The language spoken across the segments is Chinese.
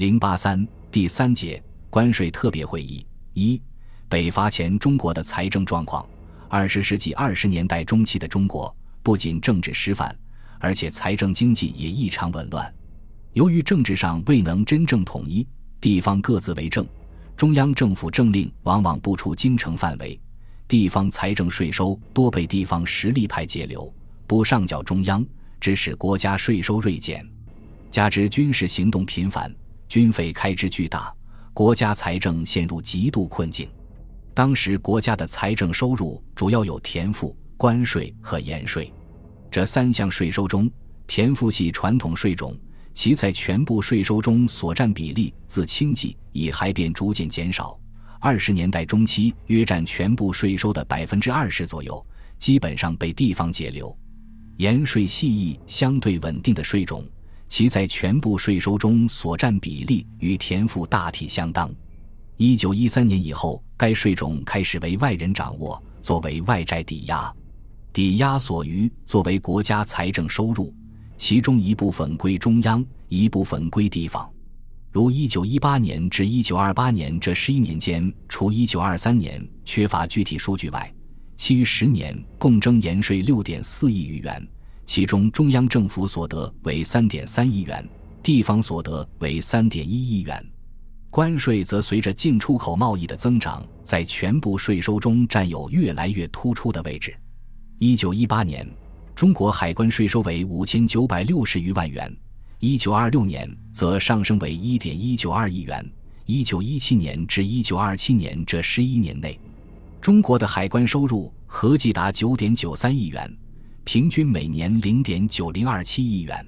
零八三第三节关税特别会议一北伐前中国的财政状况。二十世纪二十年代中期的中国，不仅政治失范，而且财政经济也异常紊乱。由于政治上未能真正统一，地方各自为政，中央政府政令往往不出京城范围，地方财政税收多被地方实力派截留，不上缴中央，致使国家税收锐减。加之军事行动频繁，军费开支巨大，国家财政陷入极度困境。当时国家的财政收入主要有田赋、关税和盐税。这三项税收中，田赋系传统税种，其在全部税收中所占比例自清纪以还便逐渐减少。二十年代中期约占全部税收的百分之二十左右，基本上被地方截留。盐税系一相对稳定的税种，其在全部税收中所占比例与田赋大体相当。一九一三年以后，该税种开始为外人掌握，作为外债抵押，抵押所余作为国家财政收入，其中一部分归中央，一部分归地方。如一九一八年至一九二八年这十一年间，除一九二三年缺乏具体数据外，其余十年共征盐税六点四亿余元，其中中央政府所得为三点三亿元，地方所得为三点一亿元。关税则随着进出口贸易的增长，在全部税收中占有越来越突出的位置。一九一八年，中国海关税收为五千九百六十余万元；一九二六年则上升为一点一九二亿元。一九一七年至一九二七年这十一年内，中国的海关收入合计达九点九三亿元，平均每年零点九零二七亿元。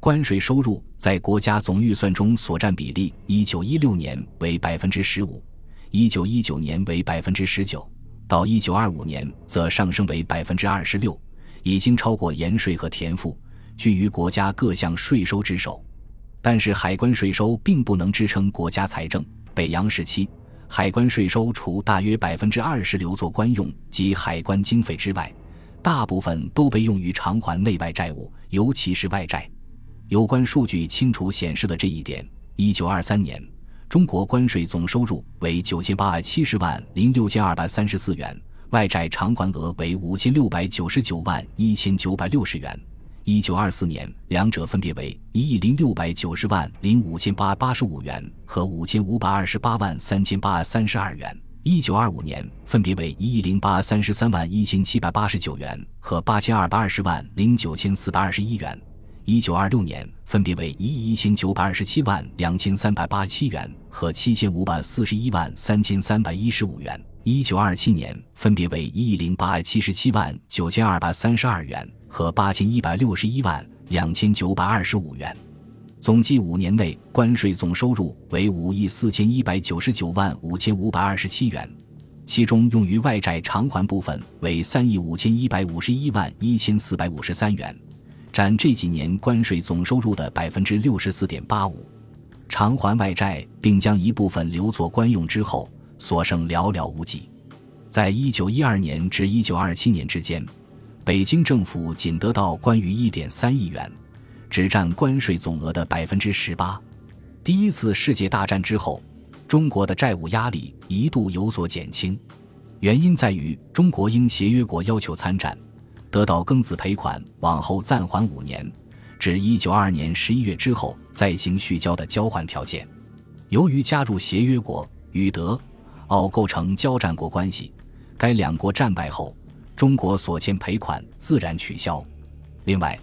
关税收入在国家总预算中所占比例，一九一六年为百分之十五，一九一九年为百分之十九，到一九二五年则上升为百分之二十六，已经超过盐税和田赋，居于国家各项税收之首。但是，海关税收并不能支撑国家财政。北洋时期，海关税收除大约百分之二十留作官用及海关经费之外，大部分都被用于偿还内外债务，尤其是外债。有关数据清楚显示了这一点。一九二三年，中国关税总收入为九千八百七十万零六千二百三十四元，外债偿还额为五千六百九十九万一千九百六十元。一九二四年，两者分别为一亿零六百九十万零五千八八十五元和五千五百二十八万三千八三十二元。一九二五年，分别为一亿零八三十三万一千七百八十九元和八千二百二十万零九千四百二十一元。一九二六年，分别为一亿一千九百二十七万两千三百八十七元和七千五百四十一万三千三百一十五元；一九二七年，分别为一亿零八百七十七万九千二百三十二元和八千一百六十一万两千九百二十五元。总计五年内，关税总收入为五亿四千一百九十九万五千五百二十七元，其中用于外债偿还部分为三亿五千一百五十一万一千四百五十三元。占这几年关税总收入的百分之六十四点八五，偿还外债并将一部分留作官用之后，所剩寥寥无几。在一九一二年至一九二七年之间，北京政府仅得到关于一点三亿元，只占关税总额的百分之十八。第一次世界大战之后，中国的债务压力一度有所减轻，原因在于中国应协约国要求参战。得到庚子赔款，往后暂缓五年，至一九二二年十一月之后再行续交的交换条件。由于加入协约国与德、奥构成交战国关系，该两国战败后，中国所欠赔款自然取消。另外，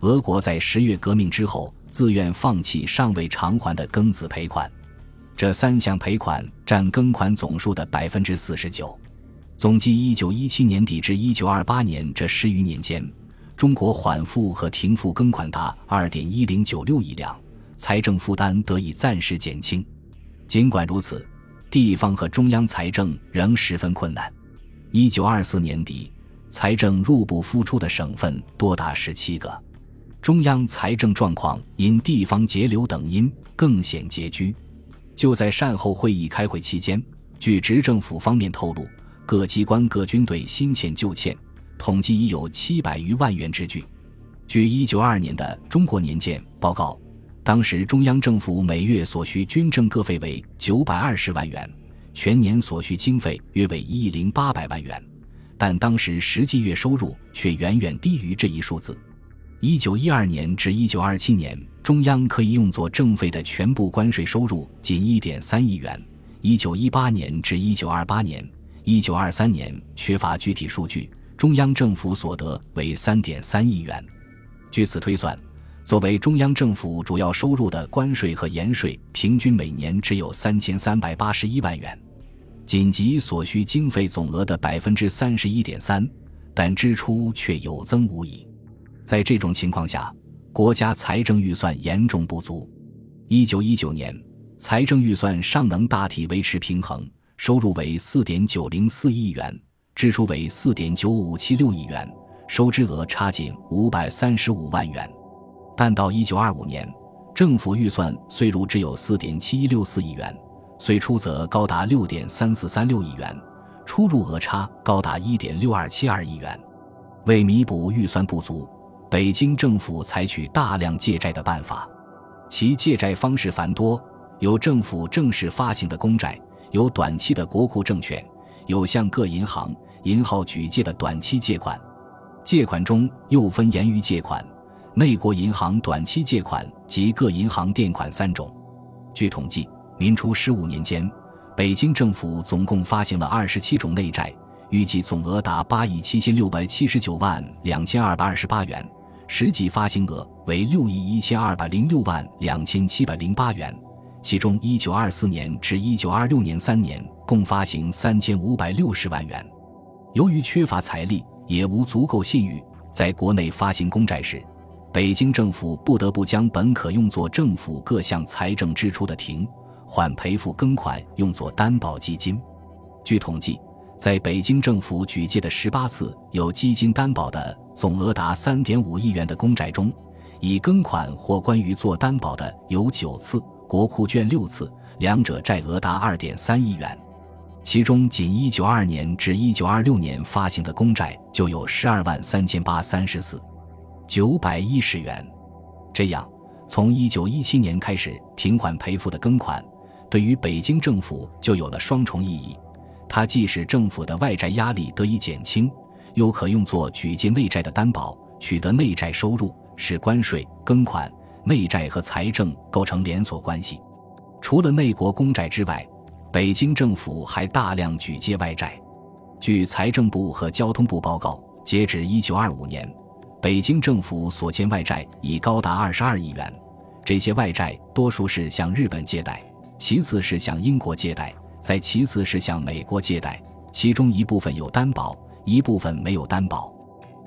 俄国在十月革命之后自愿放弃尚未偿还的庚子赔款，这三项赔款占庚款总数的百分之四十九。总计一九一七年底至一九二八年这十余年间，中国缓付和停付庚款达二点一零九六亿两，财政负担得以暂时减轻。尽管如此，地方和中央财政仍十分困难。一九二四年底，财政入不敷出的省份多达十七个，中央财政状况因地方节流等因更显拮据。就在善后会议开会期间，据执政府方面透露。各机关、各军队新欠旧欠，统计已有七百余万元之巨。据一九二二年的《中国年鉴》报告，当时中央政府每月所需军政各费为九百二十万元，全年所需经费约为一亿零八百万元，但当时实际月收入却远远低于这一数字。一九一二年至一九二七年，中央可以用作政费的全部关税收入仅一点三亿元；一九一八年至一九二八年、一九二三年缺乏具体数据，中央政府所得为三点三亿元。据此推算。作为中央政府主要收入的关税和盐税，平均每年只有三千三百八十一万元，仅及所需经费总额的百分之三十一点三，但支出却有增无已。在这种情况下，国家财政预算严重不足。一九一九年，财政预算尚能大体维持平衡，收入为四点九零四亿元，支出为四点九五七六亿元，收支额差仅五百三十五万元。但到一九二五年，政府预算虽入只有四点七一六四亿元，岁出则高达六点三四三六亿元，出入额差高达一点六二七二亿元。为弥补预算不足，北京政府采取大量借债的办法，其借债方式繁多，有政府正式发行的公债，有短期的国库证券，有向各银行、银号举借的短期借款。借款中又分严余借款。内国银行短期借款及各银行垫款三种。据统计，民初十五年间，北京政府总共发行了二十七种内债，预计总额达八亿七千六百七十九万两千二百二十八元，实际发行额为六亿一千二百零六万两千七百零八元。其中，一九二四年至一九二六年三年共发行三千五百六十万元。由于缺乏财力，也无足够信誉，在国内发行公债时，北京政府不得不将本可用作政府各项财政支出的停缓赔付庚款用作担保基金。据统计，在北京政府举借的十八次有基金担保的总额达三点五亿元的公债中，以庚款或关于做担保的有九次，国库券六次，两者债额达二点三亿元。其中，仅一九二年至一九二六年发行的公债就有十二万三千八三十四。九百一十元，这样，从一九一七年开始停缓赔付的庚款，对于北京政府就有了双重意义。它既使政府的外债压力得以减轻，又可用作举借内债的担保，取得内债收入，使关税、庚款、内债和财政构成连锁关系。除了内国公债之外，北京政府还大量举借外债。据财政部和交通部报告，截止一九二五年。北京政府所欠外债已高达二十二亿元，这些外债多数是向日本借贷，其次是向英国借贷，再其次是向美国借贷，其中一部分有担保，一部分没有担保。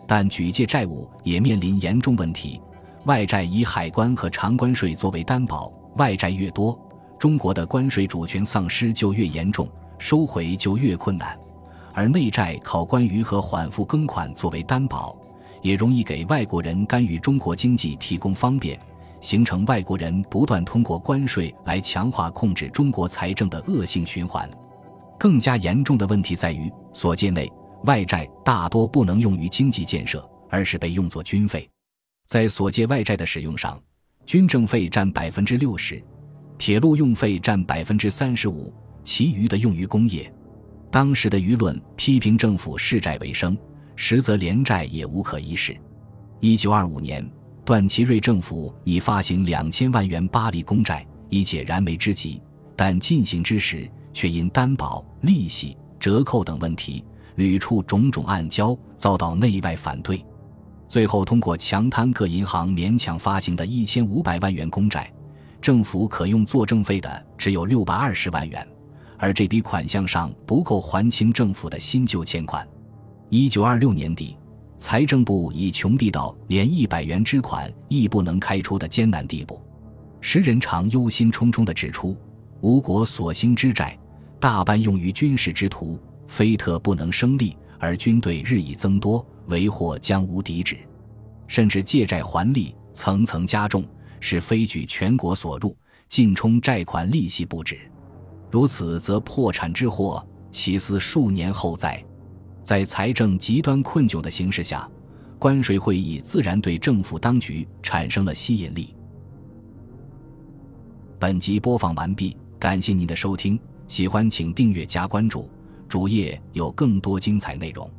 但举借债务也面临严重问题：外债以海关和长关税作为担保，外债越多，中国的关税主权丧失就越严重，收回就越困难；而内债靠关于和缓付庚款作为担保。也容易给外国人干预中国经济提供方便，形成外国人不断通过关税来强化控制中国财政的恶性循环。更加严重的问题在于，所借内外债大多不能用于经济建设，而是被用作军费。在所借外债的使用上，军政费占百分之六十，铁路用费占百分之三十五，其余的用于工业。当时的舆论批评政府视债为生。实则连债也无可一世。一九二五年，段祺瑞政府已发行两千万元巴黎公债，以解燃眉之急，但进行之时却因担保、利息、折扣等问题，屡处种种暗礁，遭到内外反对。最后通过强贪各银行勉强发行的一千五百万元公债，政府可用作政费的只有六百二十万元，而这笔款项上不够还清政府的新旧欠款。一九二六年底，财政部已穷逼到连一百元之款亦不能开出的艰难地步。时人常忧心忡忡地指出，吴国所兴之债，大半用于军事之途，非特不能生利，而军队日益增多，为祸将无敌止。甚至借债还利层层加重，使非举全国所入，尽充债款利息不止。如此，则破产之祸，其思数年后哉？在财政极端困窘的形势下，关税会议自然对政府当局产生了吸引力。本集播放完毕，感谢您的收听，喜欢请订阅加关注，主页有更多精彩内容。